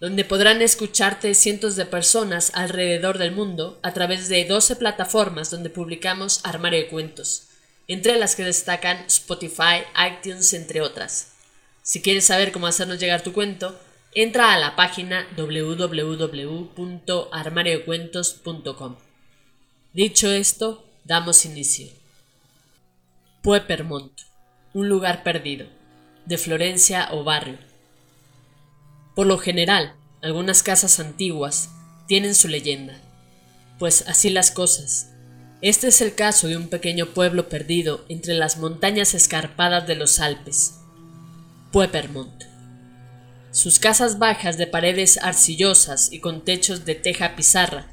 donde podrán escucharte cientos de personas alrededor del mundo a través de 12 plataformas donde publicamos Armario de Cuentos, entre las que destacan Spotify, iTunes, entre otras. Si quieres saber cómo hacernos llegar tu cuento, entra a la página www.armariocuentos.com. Dicho esto, damos inicio. Puepermont, un lugar perdido, de Florencia o barrio por lo general, algunas casas antiguas tienen su leyenda. Pues así las cosas. Este es el caso de un pequeño pueblo perdido entre las montañas escarpadas de los Alpes, Puepermont. Sus casas bajas de paredes arcillosas y con techos de teja pizarra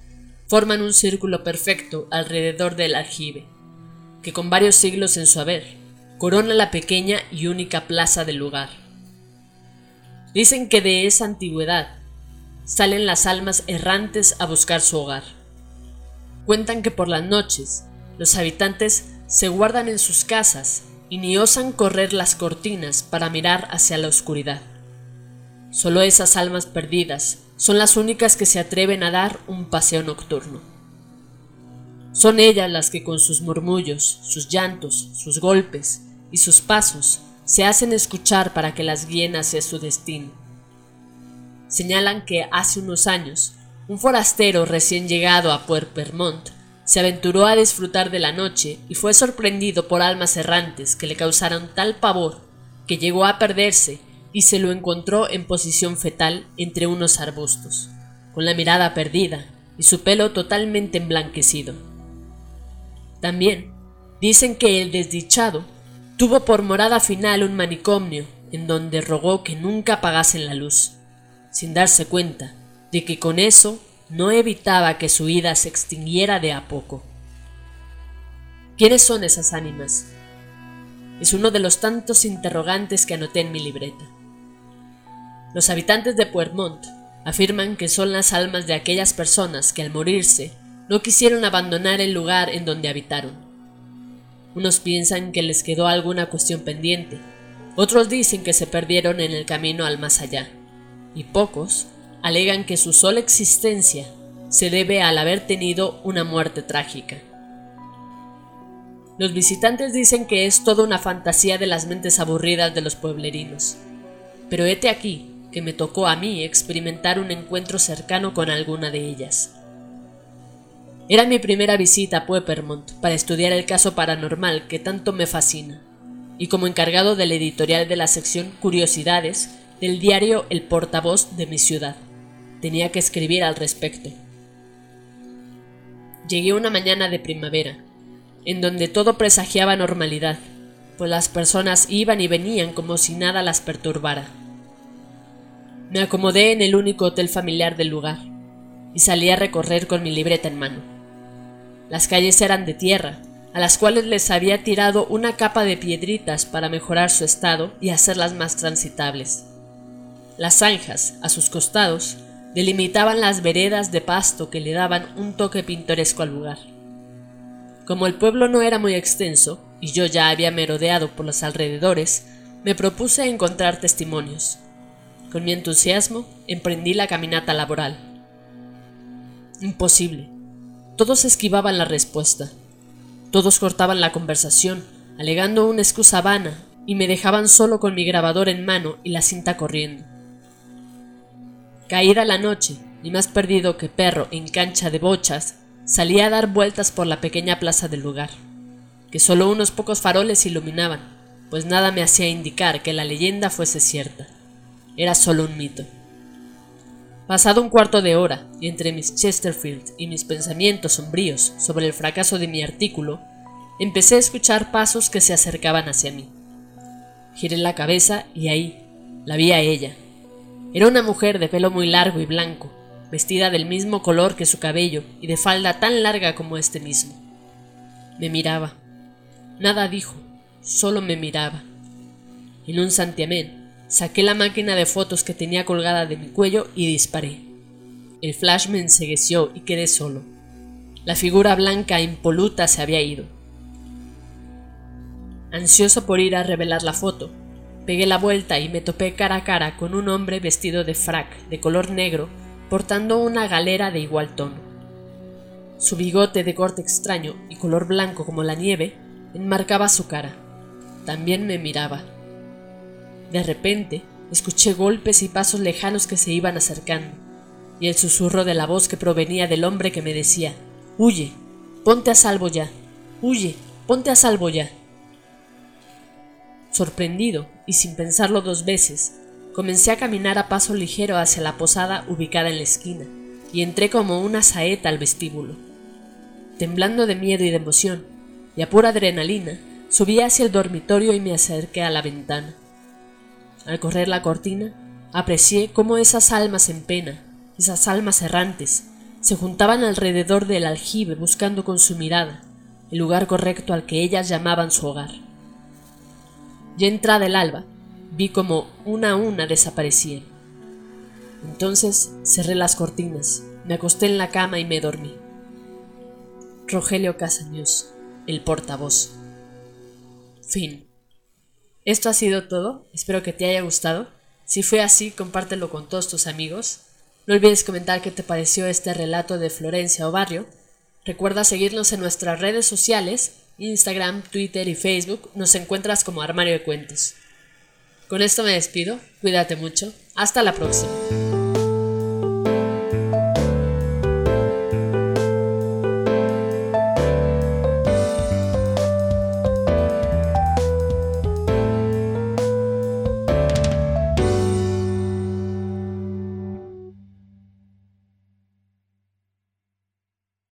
forman un círculo perfecto alrededor del aljibe, que con varios siglos en su haber, corona la pequeña y única plaza del lugar. Dicen que de esa antigüedad salen las almas errantes a buscar su hogar. Cuentan que por las noches los habitantes se guardan en sus casas y ni osan correr las cortinas para mirar hacia la oscuridad. Solo esas almas perdidas son las únicas que se atreven a dar un paseo nocturno. Son ellas las que con sus murmullos, sus llantos, sus golpes y sus pasos se hacen escuchar para que las guíen hacia su destino. Señalan que hace unos años, un forastero recién llegado a Puerpermont se aventuró a disfrutar de la noche y fue sorprendido por almas errantes que le causaron tal pavor que llegó a perderse y se lo encontró en posición fetal entre unos arbustos, con la mirada perdida y su pelo totalmente emblanquecido. También dicen que el desdichado Tuvo por morada final un manicomio en donde rogó que nunca apagasen la luz, sin darse cuenta de que con eso no evitaba que su vida se extinguiera de a poco. ¿Quiénes son esas ánimas? Es uno de los tantos interrogantes que anoté en mi libreta. Los habitantes de Puermont afirman que son las almas de aquellas personas que al morirse no quisieron abandonar el lugar en donde habitaron unos piensan que les quedó alguna cuestión pendiente, otros dicen que se perdieron en el camino al más allá, y pocos alegan que su sola existencia se debe al haber tenido una muerte trágica. Los visitantes dicen que es toda una fantasía de las mentes aburridas de los pueblerinos, pero hete aquí que me tocó a mí experimentar un encuentro cercano con alguna de ellas. Era mi primera visita a Puepermont para estudiar el caso paranormal que tanto me fascina, y como encargado del editorial de la sección Curiosidades del diario El Portavoz de mi ciudad, tenía que escribir al respecto. Llegué una mañana de primavera, en donde todo presagiaba normalidad, pues las personas iban y venían como si nada las perturbara. Me acomodé en el único hotel familiar del lugar y salí a recorrer con mi libreta en mano. Las calles eran de tierra, a las cuales les había tirado una capa de piedritas para mejorar su estado y hacerlas más transitables. Las zanjas, a sus costados, delimitaban las veredas de pasto que le daban un toque pintoresco al lugar. Como el pueblo no era muy extenso, y yo ya había merodeado por los alrededores, me propuse encontrar testimonios. Con mi entusiasmo emprendí la caminata laboral. Imposible. Todos esquivaban la respuesta. Todos cortaban la conversación, alegando una excusa vana, y me dejaban solo con mi grabador en mano y la cinta corriendo. Caída la noche, y más perdido que perro en cancha de bochas, salí a dar vueltas por la pequeña plaza del lugar, que solo unos pocos faroles iluminaban, pues nada me hacía indicar que la leyenda fuese cierta. Era solo un mito. Pasado un cuarto de hora, entre mis Chesterfield y mis pensamientos sombríos sobre el fracaso de mi artículo, empecé a escuchar pasos que se acercaban hacia mí. Giré la cabeza y ahí la vi a ella. Era una mujer de pelo muy largo y blanco, vestida del mismo color que su cabello y de falda tan larga como este mismo. Me miraba. Nada dijo, solo me miraba. En un santiamén, saqué la máquina de fotos que tenía colgada de mi cuello y disparé. El flash me ensegueció y quedé solo. La figura blanca impoluta se había ido. Ansioso por ir a revelar la foto, pegué la vuelta y me topé cara a cara con un hombre vestido de frac de color negro, portando una galera de igual tono. Su bigote de corte extraño y color blanco como la nieve enmarcaba su cara. También me miraba. De repente, escuché golpes y pasos lejanos que se iban acercando, y el susurro de la voz que provenía del hombre que me decía, Huye, ponte a salvo ya, huye, ponte a salvo ya. Sorprendido, y sin pensarlo dos veces, comencé a caminar a paso ligero hacia la posada ubicada en la esquina, y entré como una saeta al vestíbulo. Temblando de miedo y de emoción, y a pura adrenalina, subí hacia el dormitorio y me acerqué a la ventana. Al correr la cortina, aprecié cómo esas almas en pena, esas almas errantes, se juntaban alrededor del aljibe buscando con su mirada el lugar correcto al que ellas llamaban su hogar. Ya entrada el alba, vi como una a una desaparecían. Entonces cerré las cortinas, me acosté en la cama y me dormí. Rogelio Casaños, el portavoz. Fin. Esto ha sido todo, espero que te haya gustado. Si fue así, compártelo con todos tus amigos. No olvides comentar qué te pareció este relato de Florencia o Barrio. Recuerda seguirnos en nuestras redes sociales Instagram, Twitter y Facebook nos encuentras como Armario de Cuentos. Con esto me despido, cuídate mucho, hasta la próxima.